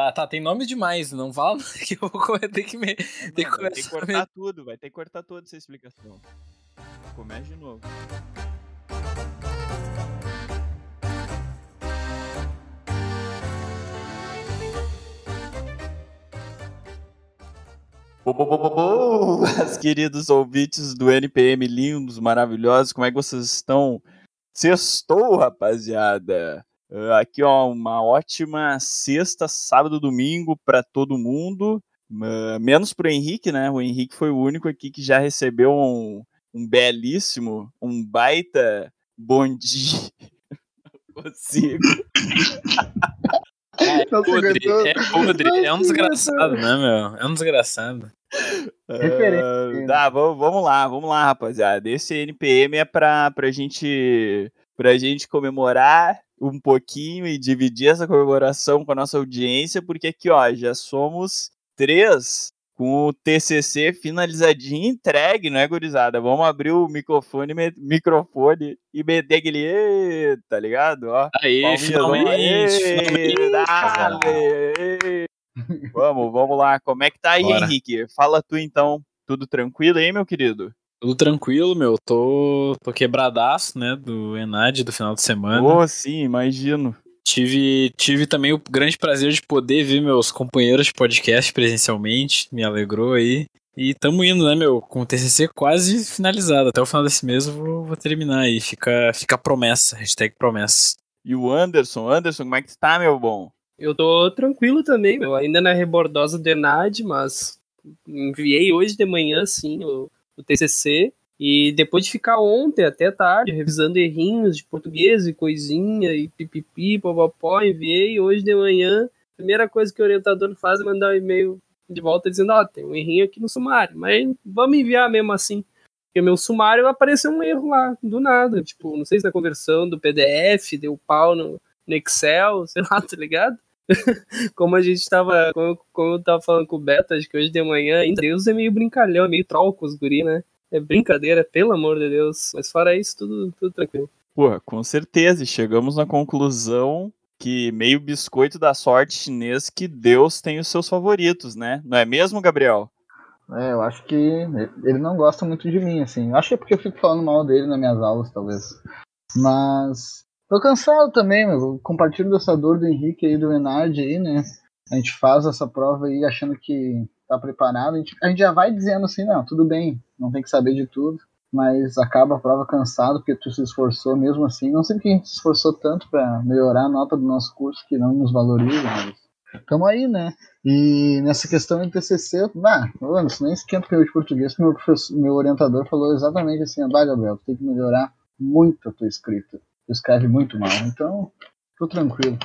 Tá, tá, tem nome demais, não fala que eu vou ter que me. Tem que, vai ter que cortar tudo, vai ter que cortar toda essa explicação. Começa de novo. Boas, queridos ouvintes do NPM lindos, maravilhosos, como é que vocês estão? Sextou, rapaziada! Ah, aqui, ó, uma ótima sexta, sábado, domingo para todo mundo, menos pro Henrique, né? O Henrique foi o único aqui que já recebeu um, um belíssimo, um baita bom dia. consigo. É podre, é podre, é um desgraçado, né, meu? É um desgraçado. Uh, tá, vamos, vamos lá, vamos lá, rapaziada. Esse NPM é pra, pra gente pra gente comemorar um pouquinho e dividir essa comemoração com a nossa audiência, porque aqui, ó, já somos três com o TCC finalizadinho entregue, não é, gurizada? Vamos abrir o microfone, me, microfone e meter aquele, tá ligado? Ó, aí, finalmente, finalmente. vamos, vamos lá. Como é que tá aí, Bora. Henrique? Fala tu então. Tudo tranquilo aí, meu querido? Tudo tranquilo, meu. Tô, tô quebradaço, né, do Enad do final de semana. Oh, sim, imagino. Tive, tive também o grande prazer de poder ver meus companheiros de podcast presencialmente, me alegrou aí. E tamo indo, né, meu, com o TCC quase finalizado. Até o final desse mês eu vou, vou terminar aí. Fica, fica a promessa, hashtag promessa. E o Anderson, Anderson, como é que tá, meu bom? Eu tô tranquilo também, meu. Ainda na rebordosa do Enad, mas enviei hoje de manhã, sim, o, o TCC. E depois de ficar ontem até tarde, revisando errinhos de português e coisinha, e pipipi, popopó, enviei hoje de manhã. A primeira coisa que o orientador faz é mandar um e-mail de volta dizendo, ó, oh, tem um errinho aqui no sumário, mas vamos enviar mesmo assim. Porque meu sumário apareceu um erro lá, do nada. Tipo, não sei se na conversão do PDF, deu pau no, no Excel, sei lá, tá ligado? como a gente tava, como, como eu tava falando com o Beto, acho que hoje de manhã, ainda Deus é meio brincalhão, é meio troll com os guri, né? É brincadeira, pelo amor de Deus. Mas fora isso, tudo, tudo tranquilo. Pô, com certeza. E chegamos na conclusão que meio biscoito da sorte chinês que Deus tem os seus favoritos, né? Não é mesmo, Gabriel? É, eu acho que ele não gosta muito de mim, assim. Eu acho que é porque eu fico falando mal dele nas minhas aulas, talvez. Mas tô cansado também, meu. Compartilho dessa dor do Henrique aí, do Enard aí, né? A gente faz essa prova aí achando que tá preparado, a gente, a gente já vai dizendo assim, não, tudo bem, não tem que saber de tudo, mas acaba a prova cansado porque tu se esforçou mesmo assim. Não sei porque a gente se esforçou tanto para melhorar a nota do nosso curso que não nos valoriza, mas estamos aí, né? E nessa questão do TCC, bah, isso nem esquenta que eu de português, meu, meu orientador falou exatamente assim, vai Gabriel, tu tem que melhorar muito a tua escrita. Escreve muito mal, então tô tranquilo.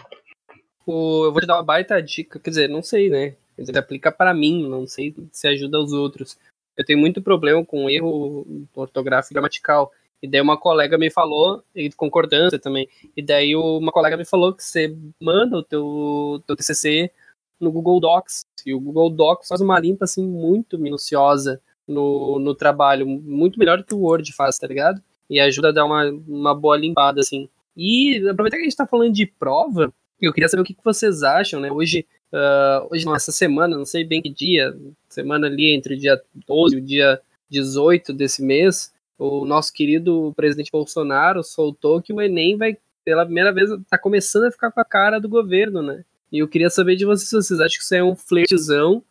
eu vou te dar uma baita dica, quer dizer, não sei, né? Quer dizer, aplica para mim, não sei se ajuda os outros. Eu tenho muito problema com erro ortográfico gramatical. E daí uma colega me falou, e concordância também, e daí uma colega me falou que você manda o teu, teu TCC no Google Docs, e o Google Docs faz uma limpa, assim, muito minuciosa no, no trabalho, muito melhor do que o Word faz, tá ligado? E ajuda a dar uma, uma boa limpada, assim. E aproveitar que a gente tá falando de prova, eu queria saber o que, vocês acham, né? Hoje Uh, hoje não, essa semana, não sei bem que dia, semana ali entre o dia 12 e o dia 18 desse mês, o nosso querido presidente Bolsonaro soltou que o Enem vai, pela primeira vez, tá começando a ficar com a cara do governo, né? E eu queria saber de vocês se vocês acham que isso é um flertezão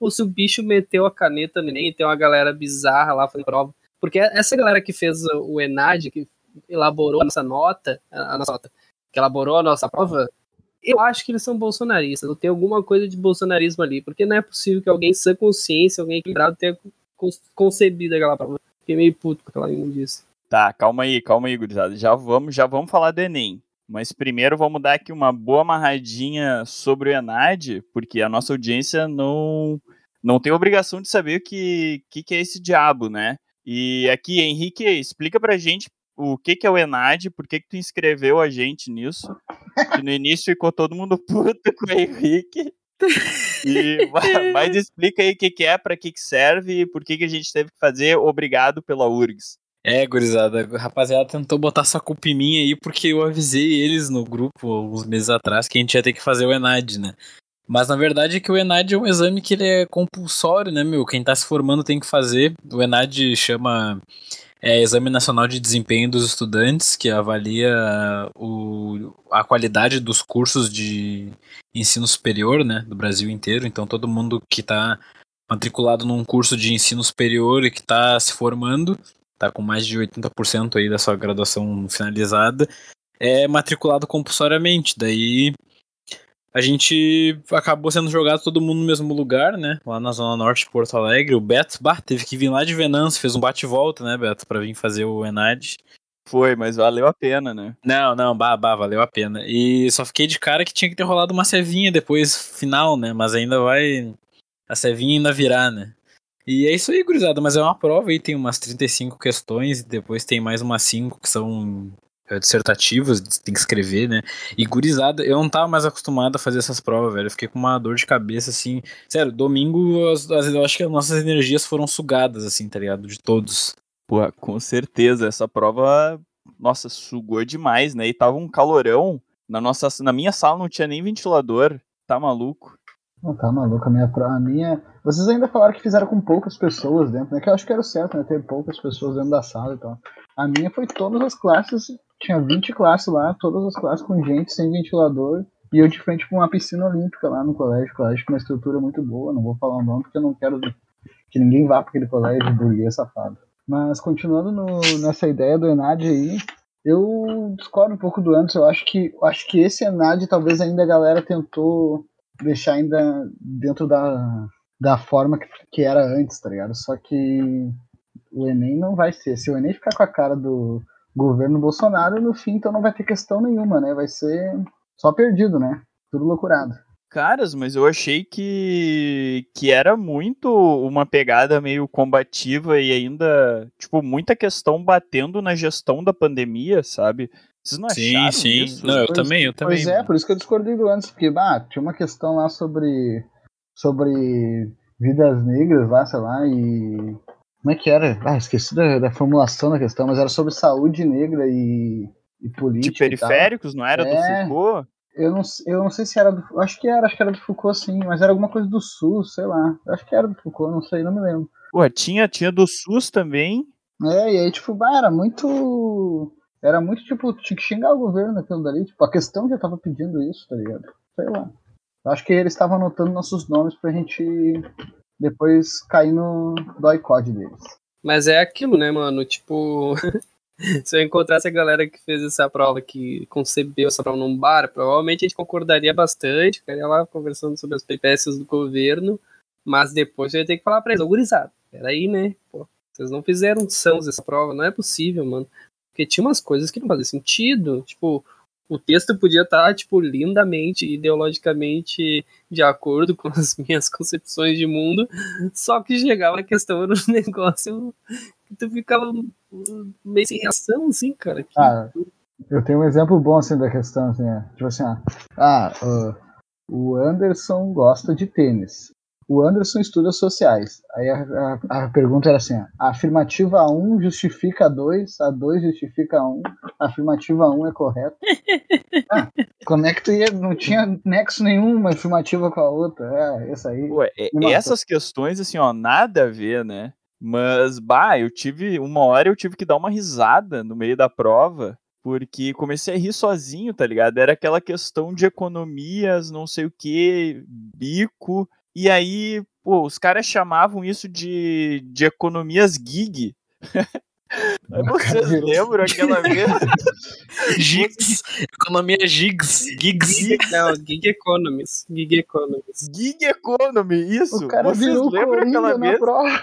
ou se o bicho meteu a caneta no Enem e tem uma galera bizarra lá fazendo prova. Porque essa galera que fez o ENAD, que elaborou a nossa nota, a nossa nota, que elaborou a nossa prova, eu acho que eles são bolsonaristas, ou tem alguma coisa de bolsonarismo ali, porque não é possível que alguém sem consciência, alguém equilibrado tenha concebido aquela prova. Fiquei meio puto com aquela imundice. Tá, calma aí, calma aí, gurizada. Já vamos, já vamos falar do Enem. Mas primeiro vamos dar aqui uma boa amarradinha sobre o Enad, porque a nossa audiência não, não tem obrigação de saber o que, que, que é esse diabo, né? E aqui, Henrique, explica pra gente o que, que é o Enad, por que, que tu inscreveu a gente nisso. Que no início ficou todo mundo puto com o Henrique. E, mas explica aí o que, que é, para que, que serve e por que, que a gente teve que fazer. Obrigado pela URGS. É, gurizada, a rapaziada tentou botar sua culpa em mim aí porque eu avisei eles no grupo alguns meses atrás que a gente ia ter que fazer o Enad, né? Mas na verdade é que o ENAD é um exame que ele é compulsório, né, meu? Quem tá se formando tem que fazer. O ENAD chama é, Exame Nacional de Desempenho dos Estudantes, que avalia o, a qualidade dos cursos de ensino superior, né, do Brasil inteiro. Então todo mundo que está matriculado num curso de ensino superior e que está se formando, está com mais de 80% aí da sua graduação finalizada, é matriculado compulsoriamente. Daí a gente acabou sendo jogado todo mundo no mesmo lugar, né? Lá na Zona Norte de Porto Alegre. O Beto, bah, teve que vir lá de Venâncio, fez um bate-volta, né, Beto, pra vir fazer o Enad. Foi, mas valeu a pena, né? Não, não, bah, bah, valeu a pena. E só fiquei de cara que tinha que ter rolado uma cevinha depois, final, né? Mas ainda vai. A cevinha ainda virar, né? E é isso aí, gurizada. Mas é uma prova aí, tem umas 35 questões, e depois tem mais umas 5 que são dissertativas, tem que escrever, né? E gurizada, eu não tava mais acostumado a fazer essas provas, velho. Eu fiquei com uma dor de cabeça, assim. Sério, domingo as, as, eu acho que as nossas energias foram sugadas, assim, tá ligado? De todos. Pô, com certeza. Essa prova, nossa, sugou demais, né? E tava um calorão. Na, nossa, na minha sala não tinha nem ventilador. Tá maluco? Não, tá maluco. A minha, a minha. Vocês ainda falaram que fizeram com poucas pessoas dentro, né? Que eu acho que era o certo, né? Ter poucas pessoas dentro da sala e tal. A minha foi todas as classes tinha 20 classes lá, todas as classes com gente, sem ventilador, e eu de frente com uma piscina olímpica lá no colégio, colégio com uma estrutura muito boa, não vou falar o nome porque eu não quero que ninguém vá para aquele colégio burguês safado. Mas continuando no, nessa ideia do Enad aí, eu discordo um pouco do antes, eu acho que acho que esse Enad talvez ainda a galera tentou deixar ainda dentro da, da forma que, que era antes, tá ligado? Só que o Enem não vai ser. Se o Enem ficar com a cara do, governo Bolsonaro, no fim, então não vai ter questão nenhuma, né? Vai ser só perdido, né? Tudo loucurado. Caras, mas eu achei que, que era muito uma pegada meio combativa e ainda, tipo, muita questão batendo na gestão da pandemia, sabe? Vocês não acharam sim, isso? Sim, não, eu pois, também, eu também. Pois é, por isso que eu discordei do antes, porque, bah, tinha uma questão lá sobre, sobre vidas negras lá, sei lá, e como é que era? Ah, esqueci da, da, formulação da questão, mas era sobre saúde negra e, e política. De periféricos, não era é, do Foucault? Eu não, eu não sei se era do. Acho que era, acho que era do Foucault, sim, mas era alguma coisa do SUS, sei lá. Acho que era do Foucault, não sei, não me lembro. Ué, tinha, tinha do SUS também. É, e aí, tipo, bah, era muito. Era muito, tipo, tinha que xingar o governo naquilo dali. Tipo, a questão já tava pedindo isso, tá ligado? Sei lá. Acho que eles estavam anotando nossos nomes pra gente depois cair no doicode deles. Mas é aquilo, né, mano? Tipo, se eu encontrasse a galera que fez essa prova, que concebeu essa prova num bar, provavelmente a gente concordaria bastante, ficaria lá conversando sobre as peripécias do governo, mas depois eu ia ter que falar pra eles, ô gurizada, peraí, né? Pô, vocês não fizeram sãos essa prova, não é possível, mano. Porque tinha umas coisas que não faziam sentido, tipo, o texto podia estar, tá, tipo, lindamente, ideologicamente de acordo com as minhas concepções de mundo, só que chegava a questão um negócio que tu ficava meio sem reação, assim, cara. Que... Ah, eu tenho um exemplo bom, assim, da questão, assim, é, tipo assim, ah, ah uh, o Anderson gosta de tênis o Anderson estuda sociais. Aí a, a, a pergunta era assim: a afirmativa 1 justifica a 2, a 2 justifica a 1, a afirmativa 1 é correta. ah, como é que tu ia. Não tinha nexo nenhum uma afirmativa com a outra. É, essa aí. Ué, essas questões, assim, ó, nada a ver, né? Mas, bah, eu tive. Uma hora eu tive que dar uma risada no meio da prova porque comecei a rir sozinho, tá ligado? Era aquela questão de economias, não sei o que, bico, e aí, pô, os caras chamavam isso de, de economias gig. Vocês lembram aquela vez? gigs. Economia gigs. Gigs. Não, gig economies. Gig economies. Gig economy, isso. O cara vocês virou lembram aquela vez? Prova.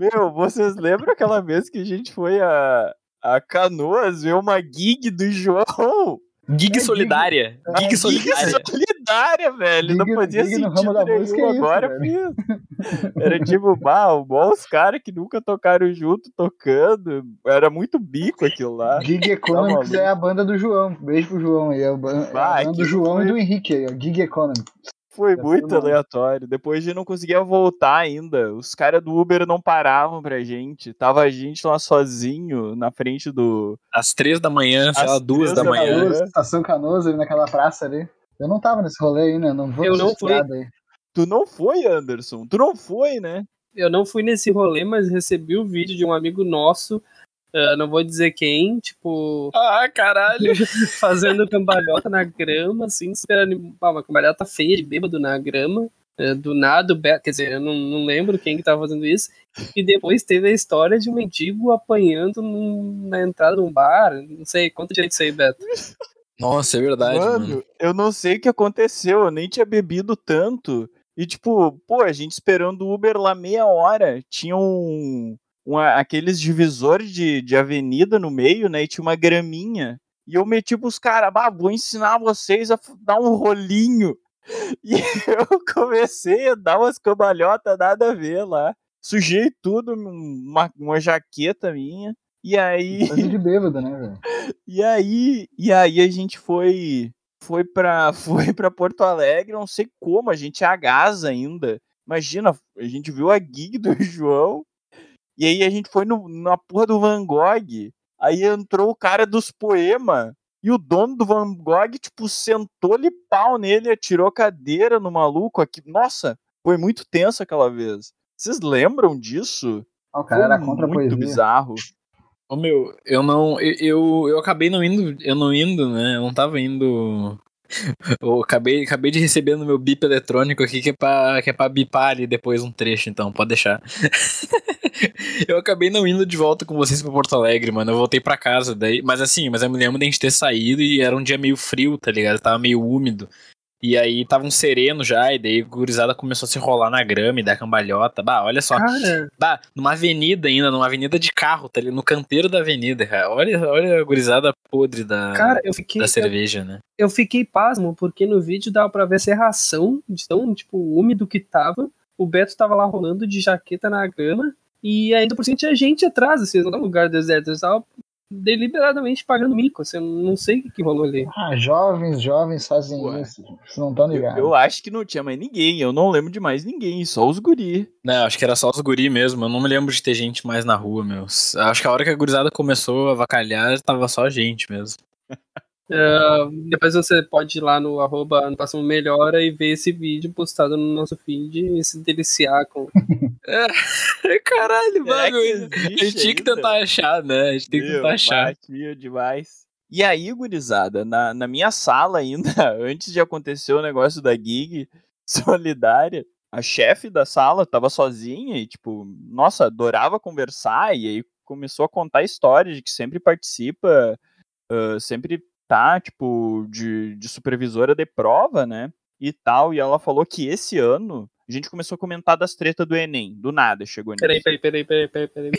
Meu, vocês lembram aquela vez que a gente foi a, a Canoas ver uma gig do João? Gig é, solidária. Gig, gig solidária. Gig solidária, velho. Gig, não podia gig sentido no ramo nenhum é agora, isso, Era tipo, bah, igual os caras que nunca tocaram junto, tocando. Era muito bico aquilo lá. Gig Economics tá é a banda do João. Beijo pro João aí. É a banda, bah, é a banda do João foi... e do Henrique aí, ó. Gig Economics. Foi muito aleatório. Depois a gente não conseguia voltar ainda. Os caras do Uber não paravam pra gente. Tava a gente lá sozinho na frente do. Às três da manhã, sei lá, duas da manhã. Estação Canoas, ali naquela praça ali. Eu não tava nesse rolê aí, né? Não vou Eu não fui. aí. Tu não foi, Anderson? Tu não foi, né? Eu não fui nesse rolê, mas recebi o vídeo de um amigo nosso, ah, não vou dizer quem, tipo, Ah, caralho. fazendo cambalhota na grama, assim, esperando ah, uma cambalhota feia de bêbado na grama. eh, Do nada, quer dizer, eu não, não lembro quem que tava fazendo isso. E depois teve a história de um mendigo apanhando num- na entrada de um bar. Não sei, conta direito isso aí, Beto. Nossa, é verdade, mano, mano. eu não sei o que aconteceu, eu nem tinha bebido tanto. E tipo, pô, a gente esperando o Uber lá meia hora, tinha um, um- aqueles divisores de, de avenida no meio, né, e tinha uma graminha. E eu meti pros caras, bah, vou ensinar vocês a dar um rolinho. E eu comecei a dar umas cambalhotas nada a ver lá. Sujei tudo, uma, uma jaqueta minha. E aí. Coisa de bêbado, né, velho? E aí, e aí a gente foi foi para foi para Porto Alegre, não sei como, a gente é a gás ainda. Imagina, a gente viu a gig do João. E aí a gente foi no, na porra do Van Gogh. Aí entrou o cara dos poemas. E o dono do Van Gogh, tipo, sentou-lhe pau nele, atirou cadeira no maluco aqui. Nossa, foi muito tenso aquela vez. Vocês lembram disso? Ah, o cara era Foi contra a muito poesia. bizarro. Ô meu, eu não. Eu, eu, eu acabei não indo. Eu não indo, né? Eu não tava indo. Eu acabei, acabei de receber no meu bip eletrônico aqui que é, pra, que é pra bipar ali depois um trecho, então, pode deixar. eu acabei não indo de volta com vocês pra Porto Alegre, mano. Eu voltei pra casa daí. Mas assim, mas eu me lembro de a gente ter saído e era um dia meio frio, tá ligado? Tava meio úmido. E aí tava um sereno já, e daí a gurizada começou a se enrolar na grama e dar cambalhota. Bah, olha só. Cara, Bah, numa avenida ainda, numa avenida de carro, tá ali no canteiro da avenida, cara. Olha, olha a gurizada podre da, cara, eu fiquei. da cerveja, né? eu fiquei pasmo, porque no vídeo dava pra ver serração de tão, tipo, úmido que tava. O Beto tava lá rolando de jaqueta na grama. E ainda por cima tinha gente atrás, assim, não tava um lugar deserto. Eles estavam deliberadamente pagando mico, assim, eu não sei o que, que rolou ali. Ah, jovens, jovens fazem Ué. isso. Vocês não estão Eu, ligados. eu acho que não tinha mais ninguém. Eu não lembro de mais ninguém, só os guri. Não, acho que era só os guri mesmo. Eu não me lembro de ter gente mais na rua, meu. Acho que a hora que a gurizada começou a vacalhar, tava só gente mesmo. Ah, depois você pode ir lá no arroba no próximo melhora e ver esse vídeo postado no nosso feed e se deliciar com. Caralho, Será mano. que A gente tinha que tentar achar, né? A gente tem que tentar achar. batia demais. E aí, gurizada, na, na minha sala ainda, antes de acontecer o negócio da gig solidária, a chefe da sala tava sozinha e, tipo, nossa, adorava conversar e aí começou a contar histórias de que sempre participa, ah, sempre tá, tipo, de, de supervisora de prova, né? E tal. E ela falou que esse ano a gente começou a comentar das tretas do Enem. Do nada chegou nisso. Peraí, peraí, peraí, peraí, peraí, peraí.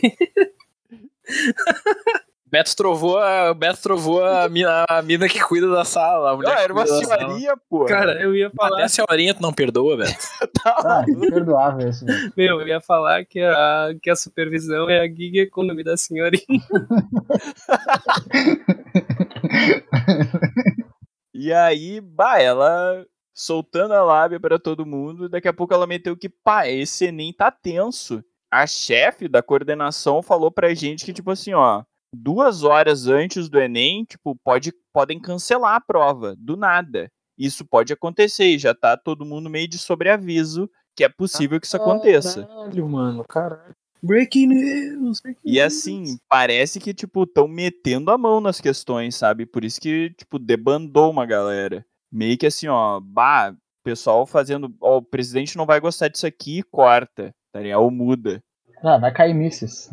Beto trovou a, Beto trovou a, mina, a mina que cuida da sala. A mulher Ah, era uma senhoria, pô. Cara, eu ia Até falar, a senhorinha tu não perdoa, Beto. Ah, imperdoável isso, velho. meu, eu ia falar que a, que a supervisão é a gig economy da senhorinha. E aí, bah, ela soltando a lábia pra todo mundo, daqui a pouco ela meteu que, pá, esse Enem tá tenso. A chefe da coordenação falou pra gente que, tipo assim, ó, duas horas antes do Enem, tipo, pode, podem cancelar a prova, do nada. Isso pode acontecer e já tá todo mundo meio de sobreaviso que é possível que isso aconteça. Caralho, mano, caralho. Breaking news! breaking E news. assim, parece que, tipo, estão metendo a mão nas questões, sabe? Por isso que, tipo, debandou uma galera. Meio que assim, ó, bah, pessoal fazendo, ó, o presidente não vai gostar disso aqui, corta, tá ligado? Ou muda. Ah, vai cair misses.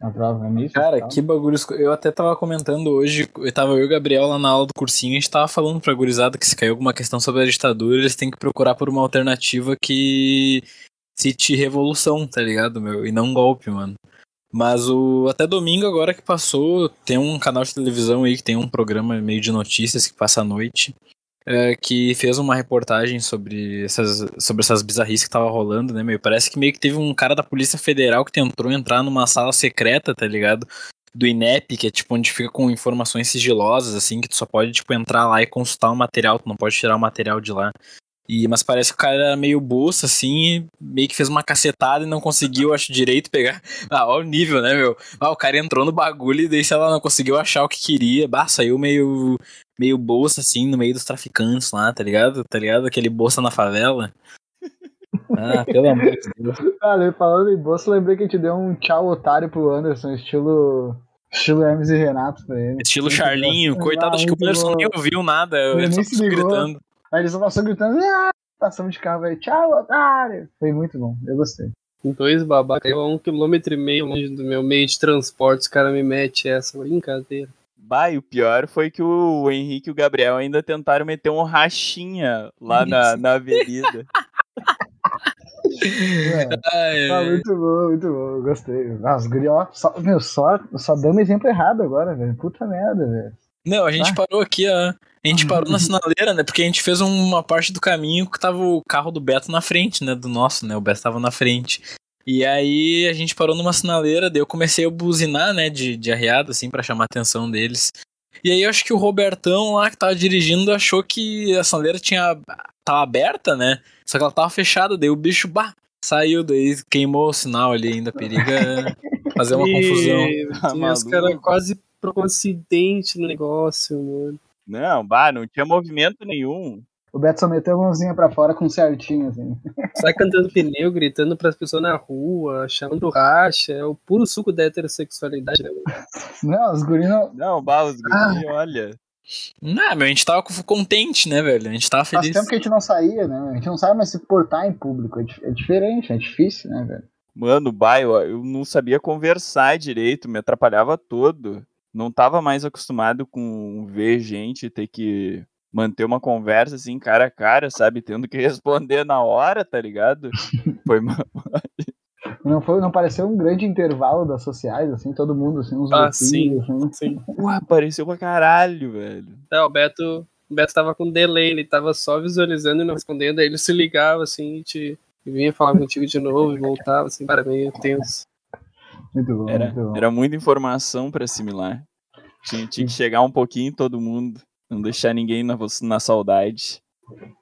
Na prova, é misses. Cara, que bagulho. Eu até tava comentando hoje, eu tava eu e o Gabriel lá na aula do cursinho, a gente tava falando pra gurizada que se caiu alguma questão sobre a ditadura, eles têm que procurar por uma alternativa que cite revolução, tá ligado, meu? E não golpe, mano. Mas o até domingo agora que passou, tem um canal de televisão aí que tem um programa meio de notícias que passa à noite, é, que fez uma reportagem sobre essas, sobre essas bizarrices que tava rolando, né, meu? Parece que meio que teve um cara da Polícia Federal que tentou entrar numa sala secreta, tá ligado? Do INEP, que é tipo onde fica com informações sigilosas, assim, que tu só pode, tipo, entrar lá e consultar o material, tu não pode tirar o material de lá. E, mas parece que o cara era meio bolsa, assim, meio que fez uma cacetada e não conseguiu, acho, direito pegar. Ah, olha o nível, né, meu? Ah, o cara entrou no bagulho e daí, sei lá, não conseguiu achar o que queria. Bah, saiu meio meio bolsa, assim, no meio dos traficantes lá, tá ligado? Tá ligado? Aquele bolsa na favela. Ah, pelo amor de Deus. Cara, falando em bolsa, lembrei que a gente deu um tchau otário pro Anderson, estilo. Estilo Hermes e Renato pra ele. Estilo Charlinho. Coitado, acho que o Anderson nem ouviu nada. Ele só gritando. Aí ele só passou gritando, ah, passamos de carro, velho, tchau, otário. Foi muito bom, eu gostei. Dois babacas, eu a um quilômetro e meio longe do meu meio de transporte, os caras me metem essa brincadeira. Bah, e o pior foi que o Henrique e o Gabriel ainda tentaram meter um rachinha lá na, na avenida. É, Ai, ah, ai. muito bom, muito bom, eu gostei. Nossa, guri, ó, só, meu, só, só dando exemplo errado agora, velho. Puta merda, velho. Não, a gente Ah. parou aqui, ó. A gente parou na sinaleira, né? Porque a gente fez uma parte do caminho que tava o carro do Beto na frente, né? Do nosso, né? O Beto tava na frente. E aí a gente parou numa sinaleira, daí eu comecei a buzinar, né? De, de arreado, assim, pra chamar a atenção deles. E aí eu acho que o Robertão lá que tava dirigindo achou que a sinaleira tinha. tava aberta, né? Só que ela tava fechada, daí o bicho, bah, saiu, daí queimou o sinal ali ainda, periga fazer uma confusão. Tá E os caras quase por um acidente no negócio, mano. Não, bah, não tinha movimento nenhum. O Beto só meteu a mãozinha pra fora com certinho, assim. Sai cantando pneu, gritando pras pessoas na rua, chamando racha. É o puro suco da heterossexualidade, né? Não, os guris não. Não, bah, os Ah. guri, olha. Não, meu, a gente tava contente, né, velho? A gente tava Faz feliz. tempo que a gente não saía, né? A gente não sabe mais se portar em público. É, é diferente, é difícil, né, velho? Mano, bah, eu, eu não sabia conversar direito, me atrapalhava todo. Não tava mais acostumado com ver gente ter que manter uma conversa assim, cara a cara, sabe? Tendo que responder na hora, tá ligado? Foi ma- Não, foi, não pareceu um grande intervalo das sociais, assim, todo mundo, assim, uns Ah, grupinhos, assim. Sim. Ué, apareceu pra caralho, velho. É, o Beto, o Beto tava com delay, ele tava só visualizando e não respondendo, aí ele se ligava assim e, te, e vinha falar contigo de novo e voltava, assim, para meio tenso. Muito bom, Era, muito bom. era muita informação pra assimilar. Tinha, tinha que chegar um pouquinho em todo mundo. Não deixar ninguém na, na saudade.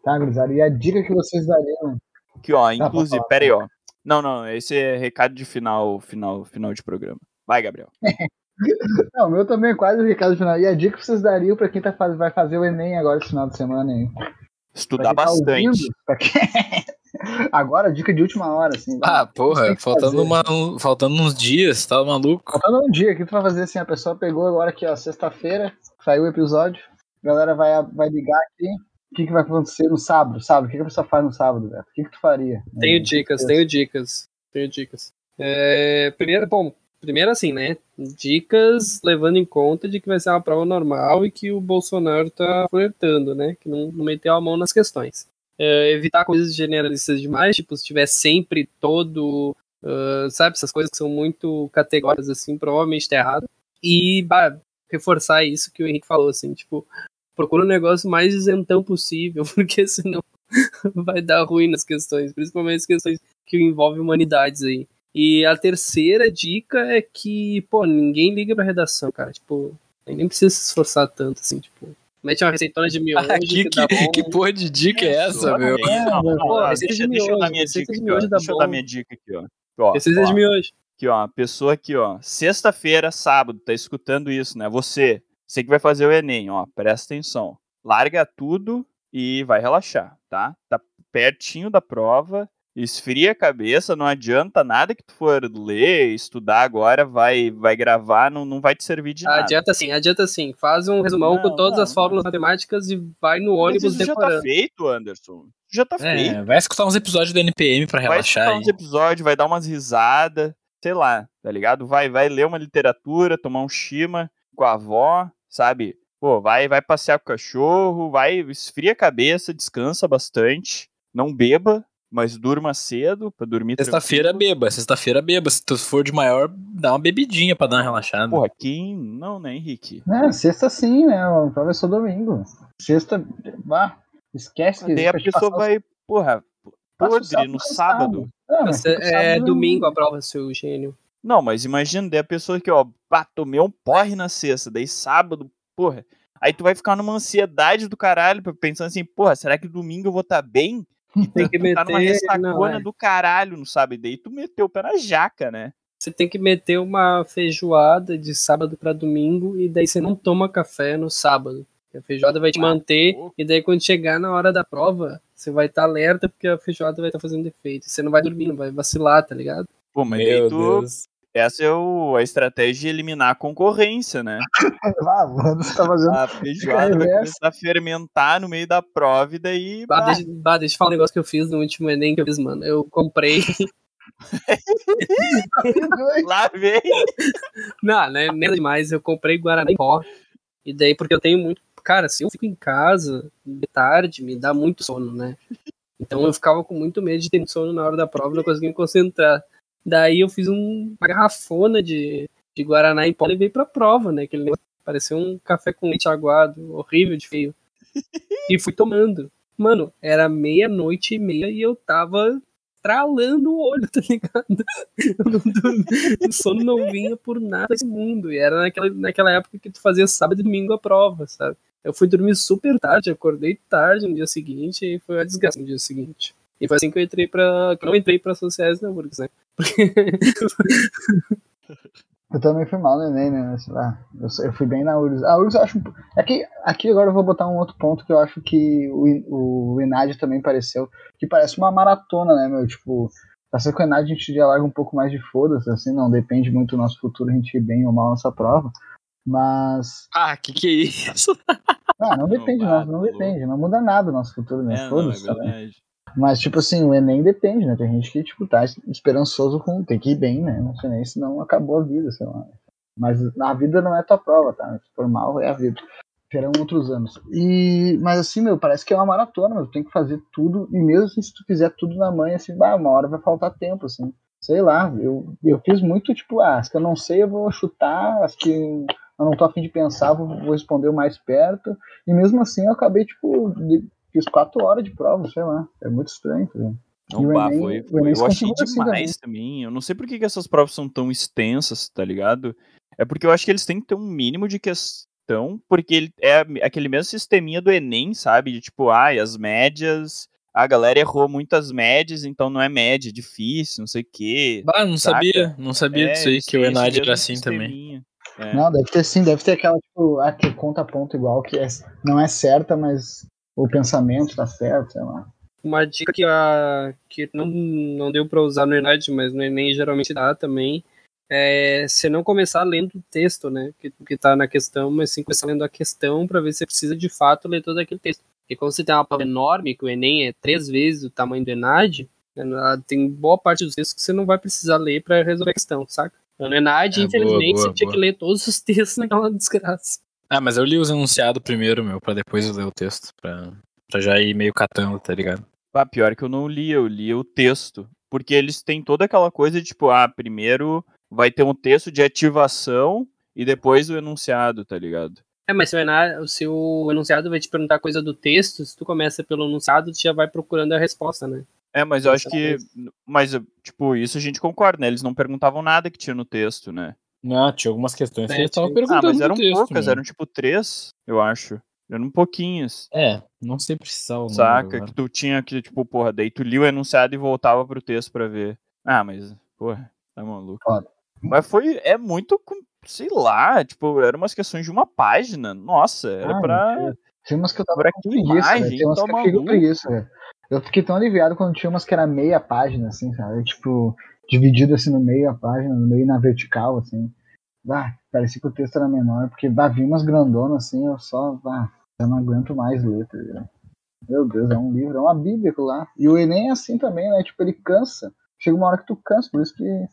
Tá, gurizada, e a dica que vocês dariam? Aqui, ó, inclusive, pera aí, ó. Não, não, esse é recado de final, final, final de programa. Vai, Gabriel. Não, o meu também é quase o recado final. E a dica que vocês dariam pra quem tá vai fazer o Enem agora esse final de semana aí? Estudar quem tá bastante. ouvindo, pra quem- Agora, dica de última hora, assim. Ah, porra, Tem que faltando, uma, um- faltando uns dias, tá maluco? Faltando um dia, o que tu vai fazer assim? A pessoa pegou agora aqui, ó, sexta-feira, saiu o episódio, a galera vai, vai ligar aqui. O que, que vai acontecer no sábado? Sábado, o que, que a pessoa faz no sábado, Beto? O que, que tu faria? Tenho dicas, tenho dicas, tenho dicas. É, primeiro, bom, primeiro assim, né? Dicas levando em conta de que vai ser uma prova normal e que o Bolsonaro tá flertando, né? Que não, não meteu a mão nas questões. É, evitar coisas generalistas demais, tipo, se tiver sempre todo, ah, sabe, essas coisas que são muito categóricas, assim, provavelmente tá errado. E, bah, reforçar isso que o Henrique falou, assim, tipo, procura um negócio mais isentão possível, porque senão vai dar ruim nas questões, principalmente as questões que envolvem humanidades aí. E a terceira dica é que, pô, ninguém liga pra redação, cara. Tipo, nem precisa se esforçar tanto, assim, tipo. Mete uma receitona de miojo Ah, que, que, que, bom. que porra de dica é essa, meu? Não, não, Pô, deixa, de deixa eu dar minha dica aqui, ó. Deixa eu dar minha dica aqui, ó. Ó, Receita ó, de miojo. Aqui, ó, a pessoa aqui, ó, sexta-feira, sábado, tá escutando isso, né? Você, você que vai fazer o Enem, ó, presta atenção. Larga tudo e vai relaxar, tá? Tá pertinho da prova, esfria a cabeça, não adianta nada que tu for ler, estudar agora, vai vai gravar, não, não vai te servir de nada. Adianta sim, adianta sim. Faz um resumão Não, com todas não, as fórmulas matemáticas e vai no Mas ônibus isso já tá decorando. feito, Anderson. Já tá feito. É, vai escutar uns episódios do NPM pra vai relaxar escutar aí. uns episódios, vai dar umas risadas, sei lá, tá ligado? Vai, vai ler uma literatura, tomar um chima com a avó, sabe? Pô, vai, vai passear com o cachorro, vai, esfria a cabeça, descansa bastante, não beba, mas durma cedo pra dormir Sexta-feira tranquilo. beba, sexta-feira beba. Se tu for de maior, dá uma bebidinha pra dar uma relaxada. Porra, quem... Não, né, Henrique? É, sexta sim, né? A prova é só domingo. Sexta, bah, esquece que Daí a pessoa passar- vai, porra, passa o podre no sábado. Não, o é sábado- domingo a prova, seu gênio. Não, mas imagina, daí a pessoa que, ó, pá, tomei um porre na sexta, daí sábado, porra. Aí tu vai ficar numa ansiedade do caralho, pensando assim, porra, será que domingo eu vou estar tá bem? Tem que Tu tá numa meter. ressacona Não, é. do caralho, não sabe? Daí tu meteu o pé na jaca, né? Você tem que meter uma feijoada de sábado pra domingo e daí você não toma café no sábado. A feijoada vai te manter, e daí quando chegar na hora da prova, você vai estar tá alerta porque a feijoada vai estar tá fazendo defeito. Você não vai dormir, não vai vacilar, tá ligado? Pô, mas Meu tu, Deus. Essa é o, a estratégia de eliminar a concorrência, né? ah, mano, você tá fazendo. A feijoada vai começar a fermentar no meio da prova e daí. Bah, deixa, bah, deixa eu falar um negócio que eu fiz no último Enem que eu fiz, mano. Eu comprei. Lá vem! Não, né? Nem demais. Eu comprei Guaraná em pó. E daí, porque eu tenho muito. Cara, se eu fico em casa de tarde, me dá muito sono, né? Então eu ficava com muito medo de ter sono na hora da prova, não conseguia me concentrar. Daí eu fiz um, uma garrafona de, de Guaraná em pó e levei pra prova, né? Aquele parecia um café com leite aguado, horrível de feio. e fui tomando. Mano, era meia-noite e meia e eu tava tralando o olho, tá ligado? o sono não vinha por nada desse mundo. E era naquela, naquela época que tu fazia sábado e domingo a prova, sabe? Eu fui dormir super tarde, acordei tarde no dia seguinte e foi uma desgraça no dia seguinte. E foi assim que eu entrei pra. Que eu não entrei pra Sociais na URGS, né? eu também fui mal no Enem, né? Lá, eu, eu, fui bem na URGS. A URGS eu acho. Aqui, é aqui agora eu vou botar um outro ponto que eu acho que o, o Enad também pareceu. Que parece uma maratona, né, meu? Tipo, pra ser com o Enad a gente já larga um pouco mais de foda-se, assim, não depende muito do nosso futuro a gente ir bem ou mal nessa prova. Mas. Ah, que que é isso? Ah, não depende, não, não, não depende, não muda nada o nosso futuro, né? É, não, é verdade. Mas, tipo assim, o Enem depende, né? Tem gente que, tipo, tá esperançoso com. Tem que ir bem, né? No Enem, senão acabou a vida, sei lá. Mas a vida não é tua prova, tá? Se for mal, é a vida. Terão outros anos. E, mas assim, meu, parece que é uma maratona, mas tem que fazer tudo. E mesmo assim, se tu fizer tudo na manhã, assim, bah, uma hora vai faltar tempo, assim. Sei lá, eu, eu fiz muito, tipo, ah, as que eu não sei, eu vou chutar, as que eu não tô afim de pensar, vou, vou responder o mais perto. E mesmo assim, eu acabei, tipo, fiz quatro horas de prova, sei lá. É muito estranho, tá Não, bah, Enem, foi, foi, eu achei demais assim, também. Eu não sei por que, que essas provas são tão extensas, tá ligado? É porque eu acho que eles têm que ter um mínimo de questão, porque ele é aquele mesmo sisteminha do Enem, sabe? De tipo, ai, ah, as médias. A galera errou muitas médias, então não é média, é difícil, não sei o quê. Ah, não saca? sabia, não sabia é, disso aí, que o Enad era assim também. É. Não, deve ter sim, deve ter aquela, tipo, a que conta ponto igual, que é, não é certa, mas o pensamento tá certo, sei lá. Uma dica que, a, que não, não deu para usar no Enem, mas no Enem geralmente dá também, é você não começar lendo o texto, né, que, que tá na questão, mas sim começar lendo a questão para ver se você precisa de fato ler todo aquele texto. Porque quando você tem uma prova enorme, que o Enem é três vezes o tamanho do Enad, né, tem boa parte dos textos que você não vai precisar ler para resolver a questão, saca? No Enad, é, infelizmente, boa, boa, você tinha que ler todos os textos naquela desgraça. Ah, mas eu li os enunciados primeiro, meu, pra depois ler o texto. Pra, pra já ir meio catando, tá ligado? Ah, pior que eu não li, eu li o texto. Porque eles têm toda aquela coisa de, tipo, ah, primeiro vai ter um texto de ativação e depois o enunciado, tá ligado? É, mas se o, enunciado, se o enunciado vai te perguntar coisa do texto, se tu começa pelo enunciado, tu já vai procurando a resposta, né? É, mas eu acho que. Mas, tipo, isso a gente concorda, né? Eles não perguntavam nada que tinha no texto, né? Não, tinha algumas questões que é, estavam perguntando. Ah, mas eram texto, poucas, eram tipo três, eu acho. Eram pouquinhos. É, não sei precisar o Saca, que tu tinha que, tipo, porra, daí tu lia o enunciado e voltava pro texto pra ver. Ah, mas, porra, tá maluco. Claro. Mas foi, é muito, sei lá, tipo, eram umas questões de uma página. Nossa, era ah, pra. Tinha umas que eu tava pra com preguiça, Tem umas tá que eu fiquei com preguiça, velho. Eu fiquei tão aliviado quando tinha umas que era meia página, assim, sabe? Tipo, dividido assim no meio a página, no meio na vertical, assim. Ah, parecia que o texto era menor, porque bah, vi umas grandonas assim, eu só, bah, eu não aguento mais ler, tá Meu Deus, é um livro, é uma bíblia lá. E o Enem é assim também, né? Tipo, ele cansa. Chega uma hora que tu cansa, por isso que